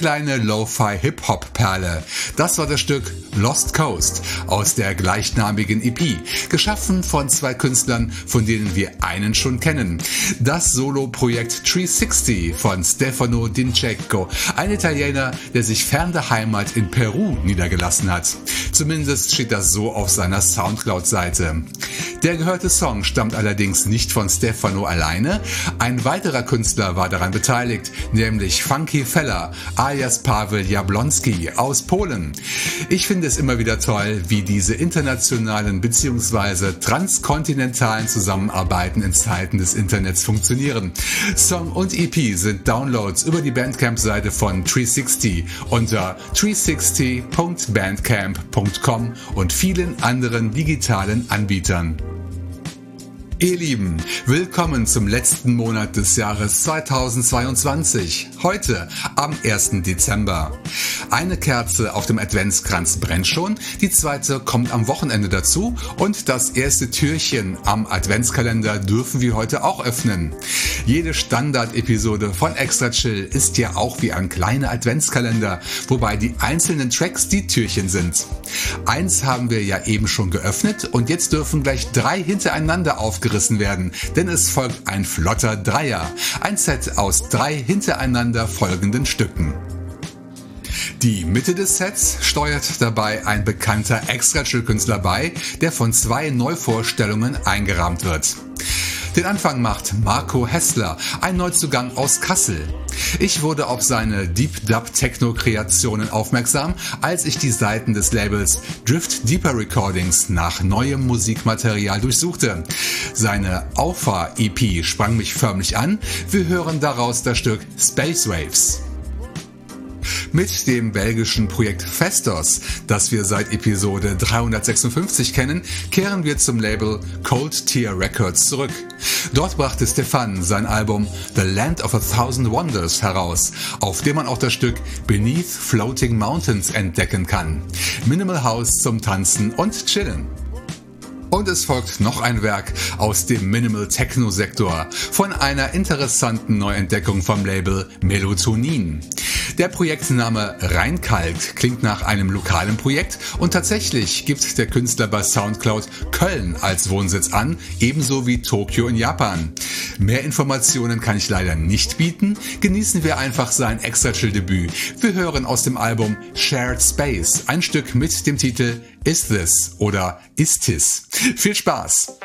Kleine Lo-Fi-Hip-Hop-Perle. Das war das Stück Lost Coast aus der gleichnamigen EP, geschaffen von zwei Künstlern, von denen wir einen schon kennen. Das Solo-Projekt 360 von Stefano Dincecco, ein Italiener, der sich fern der Heimat in Peru niedergelassen hat. Zumindest steht das so auf seiner Soundcloud-Seite. Der gehörte Song stammt allerdings nicht von Stefano alleine. Ein weiterer Künstler war daran beteiligt, nämlich Funky Feller, alias Pavel Jablonski aus Polen. Ich finde es immer wieder toll, wie diese internationalen bzw. transkontinentalen Zusammenarbeiten in Zeiten des Internets funktionieren. Song und EP sind Downloads über die Bandcamp-Seite von 360 unter 360.bandcamp.com und vielen anderen digitalen Anbietern. Ihr Lieben, willkommen zum letzten Monat des Jahres 2022. Heute am 1. Dezember. Eine Kerze auf dem Adventskranz brennt schon, die zweite kommt am Wochenende dazu und das erste Türchen am Adventskalender dürfen wir heute auch öffnen. Jede Standard-Episode von Extra Chill ist ja auch wie ein kleiner Adventskalender, wobei die einzelnen Tracks die Türchen sind. Eins haben wir ja eben schon geöffnet und jetzt dürfen gleich drei hintereinander aufgerissen werden, denn es folgt ein flotter Dreier, ein Set aus drei hintereinander folgenden Stücken. Die Mitte des Sets steuert dabei ein bekannter Extra-Chill-Künstler bei, der von zwei Neuvorstellungen eingerahmt wird. Den Anfang macht Marco Hessler, ein Neuzugang aus Kassel. Ich wurde auf seine Deep Dub Techno Kreationen aufmerksam, als ich die Seiten des Labels Drift Deeper Recordings nach neuem Musikmaterial durchsuchte. Seine Aufa EP sprang mich förmlich an. Wir hören daraus das Stück Space Waves. Mit dem belgischen Projekt Festos, das wir seit Episode 356 kennen, kehren wir zum Label Cold Tier Records zurück. Dort brachte Stefan sein Album The Land of a Thousand Wonders heraus, auf dem man auch das Stück Beneath Floating Mountains entdecken kann. Minimal House zum Tanzen und Chillen. Und es folgt noch ein Werk aus dem Minimal Techno Sektor von einer interessanten Neuentdeckung vom Label Melatonin. Der Projektname Rheinkalk klingt nach einem lokalen Projekt und tatsächlich gibt der Künstler bei Soundcloud Köln als Wohnsitz an, ebenso wie Tokio in Japan. Mehr Informationen kann ich leider nicht bieten, genießen wir einfach sein Extra-Chill-Debüt. Wir hören aus dem Album Shared Space ein Stück mit dem Titel Is This oder Is This. Viel Spaß!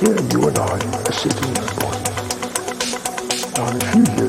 Here you and I are sitting in a body. Now a few years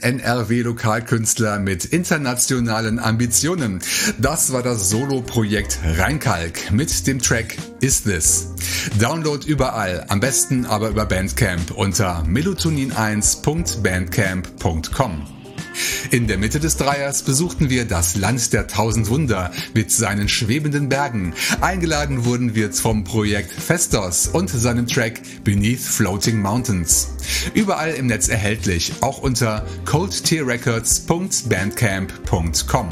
NRW-Lokalkünstler mit internationalen Ambitionen. Das war das Solo-Projekt Reinkalk mit dem Track Is This. Download überall, am besten aber über Bandcamp unter melatonin1.bandcamp.com. In der Mitte des Dreiers besuchten wir das Land der tausend Wunder mit seinen schwebenden Bergen. Eingeladen wurden wir vom Projekt Festos und seinem Track Beneath Floating Mountains. Überall im Netz erhältlich, auch unter coldtearrecords.bandcamp.com.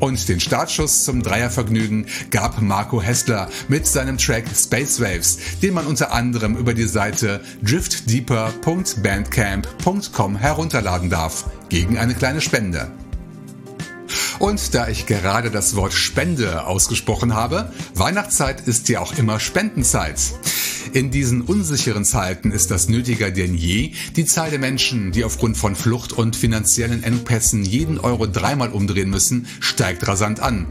Und den Startschuss zum Dreiervergnügen gab Marco Hessler mit seinem Track Space Waves, den man unter anderem über die Seite driftdeeper.bandcamp.com herunterladen darf, gegen eine kleine Spende. Und da ich gerade das Wort Spende ausgesprochen habe, Weihnachtszeit ist ja auch immer Spendenzeit. In diesen unsicheren Zeiten ist das nötiger denn je. Die Zahl der Menschen, die aufgrund von Flucht und finanziellen Engpässen jeden Euro dreimal umdrehen müssen, steigt rasant an.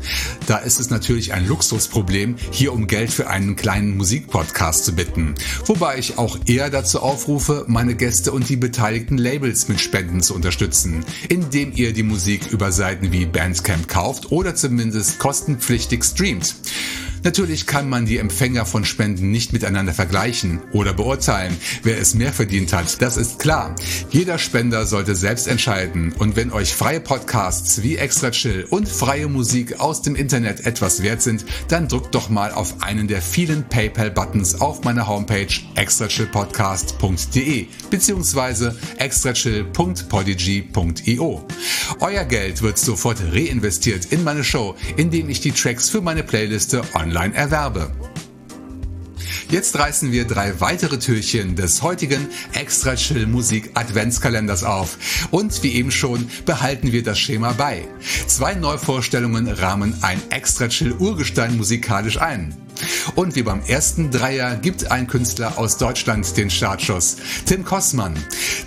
Da ist es natürlich ein Luxusproblem, hier um Geld für einen kleinen Musikpodcast zu bitten. Wobei ich auch eher dazu aufrufe, meine Gäste und die beteiligten Labels mit Spenden zu unterstützen, indem ihr die Musik über Seiten wie Bandcamp kauft oder zumindest kostenpflichtig streamt. Natürlich kann man die Empfänger von Spenden nicht miteinander vergleichen oder beurteilen, wer es mehr verdient hat. Das ist klar. Jeder Spender sollte selbst entscheiden. Und wenn euch freie Podcasts wie Extra Chill und freie Musik aus dem Internet etwas wert sind, dann drückt doch mal auf einen der vielen PayPal-Buttons auf meiner Homepage extrachillpodcast.de bzw. extrachill.podigy.io. Euer Geld wird sofort reinvestiert in meine Show, indem ich die Tracks für meine Playliste online online erwerbe. Jetzt reißen wir drei weitere Türchen des heutigen Extra Chill Musik Adventskalenders auf. Und wie eben schon behalten wir das Schema bei. Zwei Neuvorstellungen rahmen ein Extra Chill Urgestein musikalisch ein. Und wie beim ersten Dreier gibt ein Künstler aus Deutschland den Startschuss. Tim Kossmann.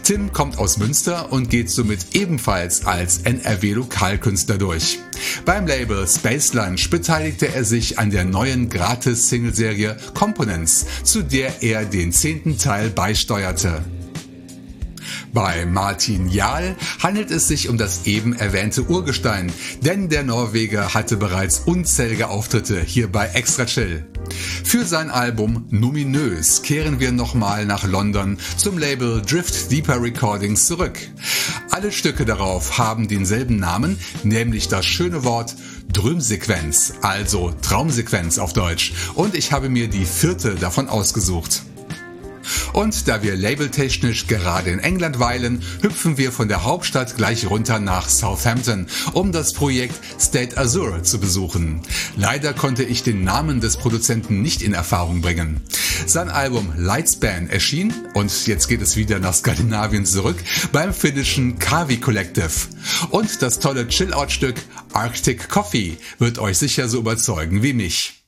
Tim kommt aus Münster und geht somit ebenfalls als NRW-Lokalkünstler durch. Beim Label Space Lunch beteiligte er sich an der neuen Gratis-Singleserie Components, zu der er den zehnten Teil beisteuerte. Bei Martin Jahl handelt es sich um das eben erwähnte Urgestein, denn der Norweger hatte bereits unzählige Auftritte hier bei Extra Chill. Für sein Album Numinös kehren wir nochmal nach London zum Label Drift Deeper Recordings zurück. Alle Stücke darauf haben denselben Namen, nämlich das schöne Wort Drömsequenz, also Traumsequenz auf Deutsch. Und ich habe mir die vierte davon ausgesucht. Und da wir labeltechnisch gerade in England weilen, hüpfen wir von der Hauptstadt gleich runter nach Southampton, um das Projekt State Azure zu besuchen. Leider konnte ich den Namen des Produzenten nicht in Erfahrung bringen. Sein Album Lightspan erschien, und jetzt geht es wieder nach Skandinavien zurück, beim finnischen Kavi Collective. Und das tolle Chill-Out-Stück Arctic Coffee wird euch sicher so überzeugen wie mich.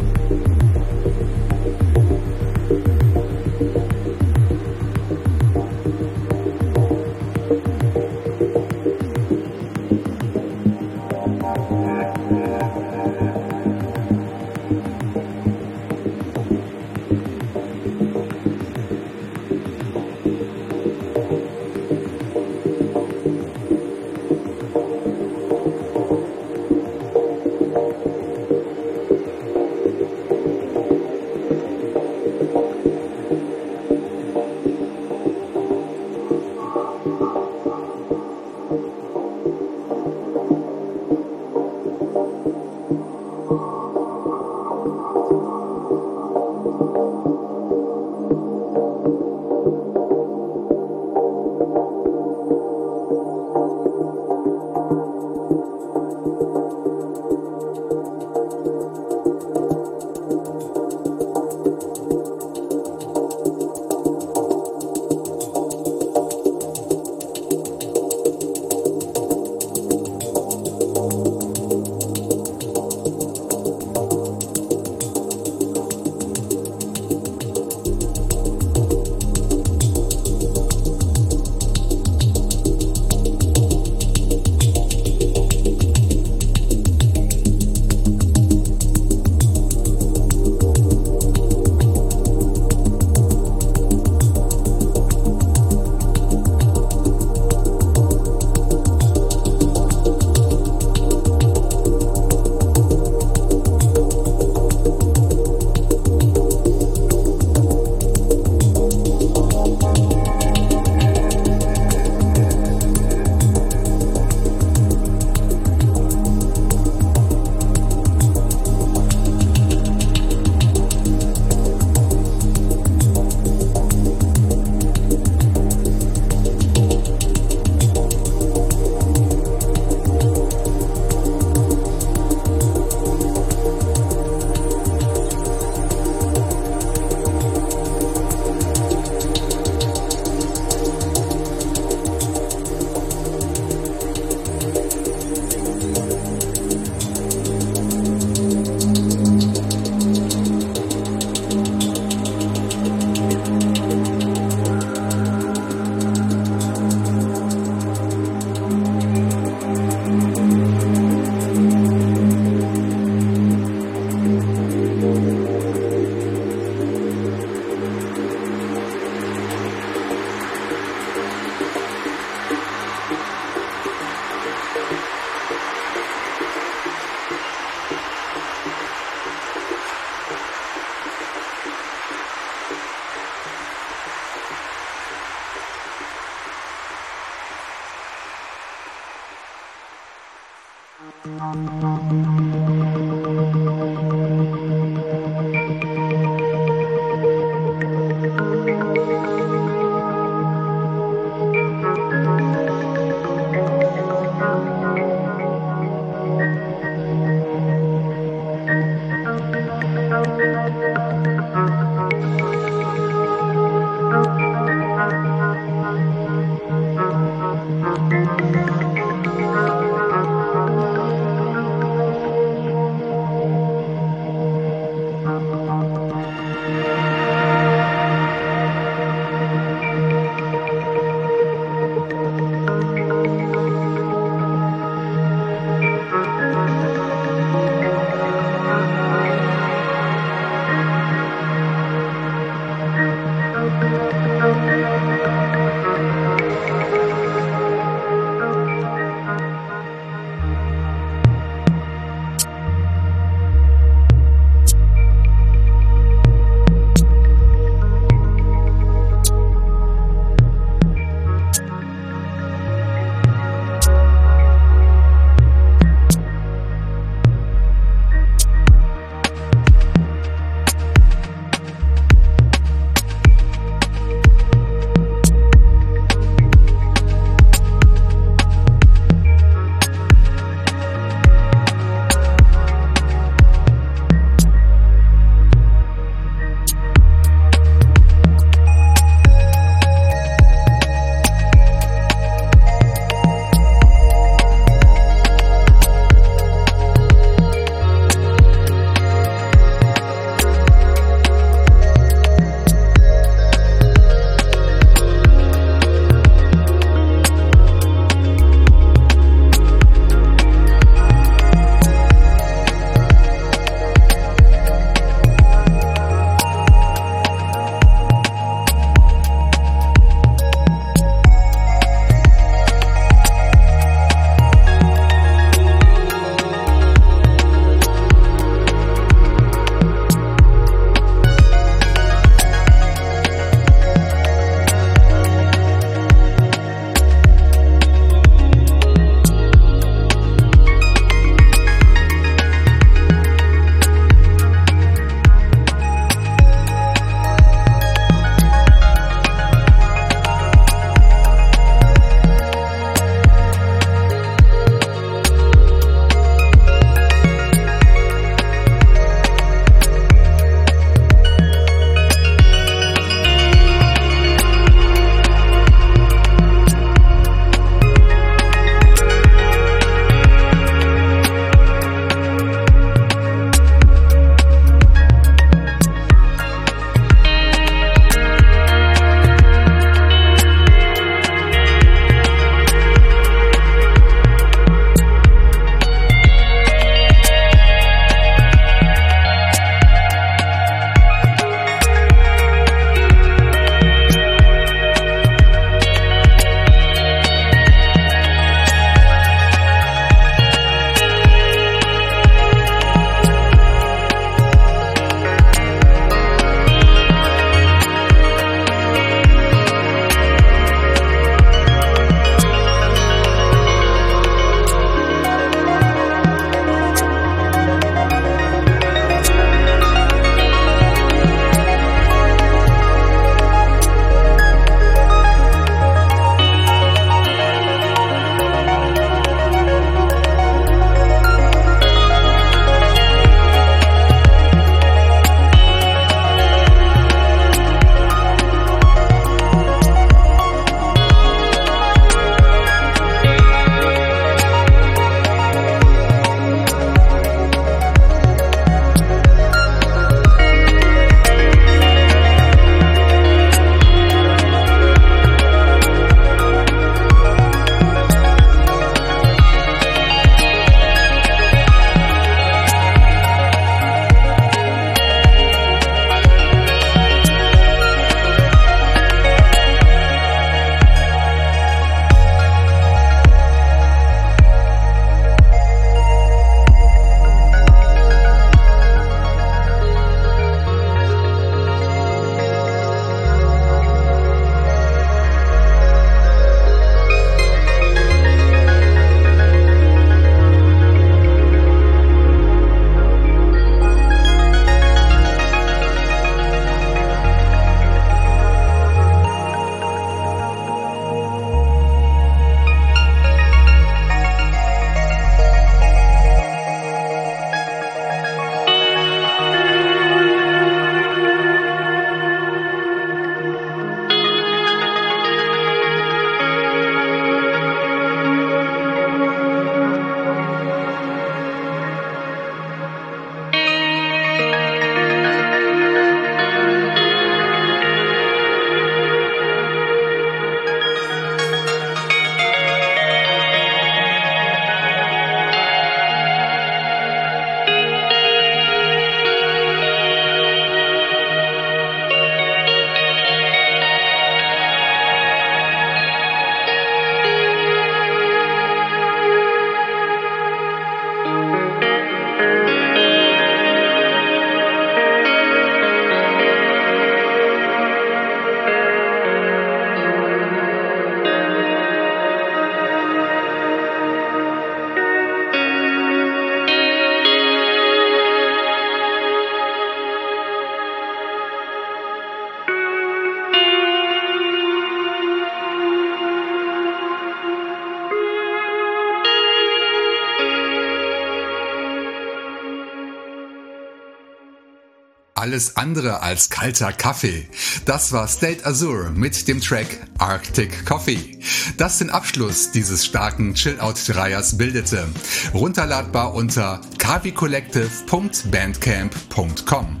Alles andere als kalter Kaffee. Das war State Azure mit dem Track Arctic Coffee, das den Abschluss dieses starken Chill-Out-Dreiers bildete. Runterladbar unter kavicollective.bandcamp.com.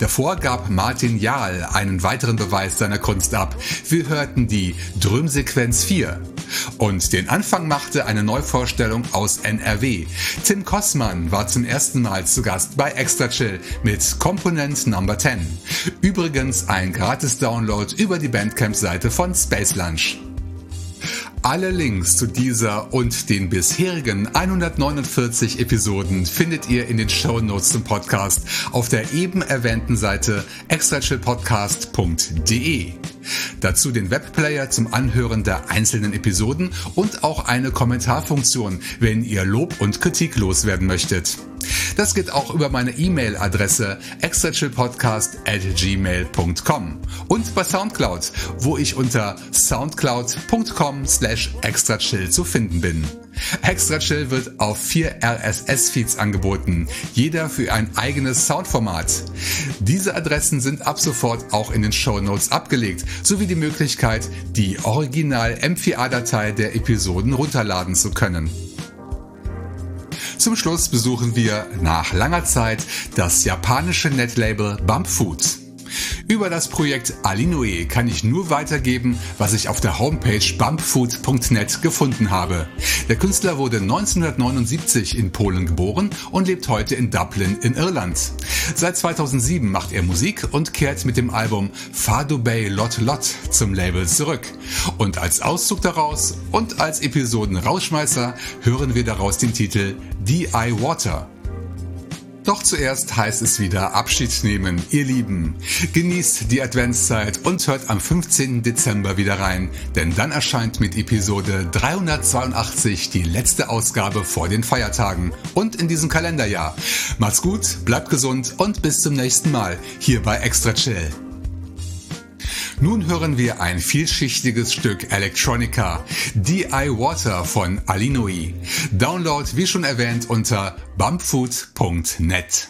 Davor gab Martin Jahl einen weiteren Beweis seiner Kunst ab. Wir hörten die Drömsequenz 4. Und den Anfang machte eine Neuvorstellung aus NRW. Tim Kossmann war zum ersten Mal zu Gast bei Extra Chill mit Component Number 10. Übrigens ein gratis Download über die Bandcamp-Seite von Space Lunch. Alle Links zu dieser und den bisherigen 149 Episoden findet ihr in den Show Notes zum Podcast auf der eben erwähnten Seite extrachillpodcast.de. Dazu den Webplayer zum Anhören der einzelnen Episoden und auch eine Kommentarfunktion, wenn ihr Lob und Kritik loswerden möchtet. Das geht auch über meine E-Mail-Adresse extrachillpodcast at gmail.com und bei Soundcloud, wo ich unter soundcloud.com slash extrachill zu finden bin. Extra Chill wird auf vier RSS-Feeds angeboten, jeder für ein eigenes Soundformat. Diese Adressen sind ab sofort auch in den Show Notes abgelegt, sowie die Möglichkeit, die Original M4A-Datei der Episoden runterladen zu können. Zum Schluss besuchen wir nach langer Zeit das japanische Netlabel Bump Foods. Über das Projekt Alinoe kann ich nur weitergeben, was ich auf der Homepage bumpfood.net gefunden habe. Der Künstler wurde 1979 in Polen geboren und lebt heute in Dublin in Irland. Seit 2007 macht er Musik und kehrt mit dem Album Fado Bay Lot Lot zum Label zurück. Und als Auszug daraus und als Episoden Rausschmeißer hören wir daraus den Titel DI Water. Doch zuerst heißt es wieder Abschied nehmen, ihr Lieben. Genießt die Adventszeit und hört am 15. Dezember wieder rein, denn dann erscheint mit Episode 382 die letzte Ausgabe vor den Feiertagen und in diesem Kalenderjahr. Macht's gut, bleibt gesund und bis zum nächsten Mal hier bei Extra Chill. Nun hören wir ein vielschichtiges Stück Electronica, DI Water von Alinoi. Download wie schon erwähnt unter bumpfood.net.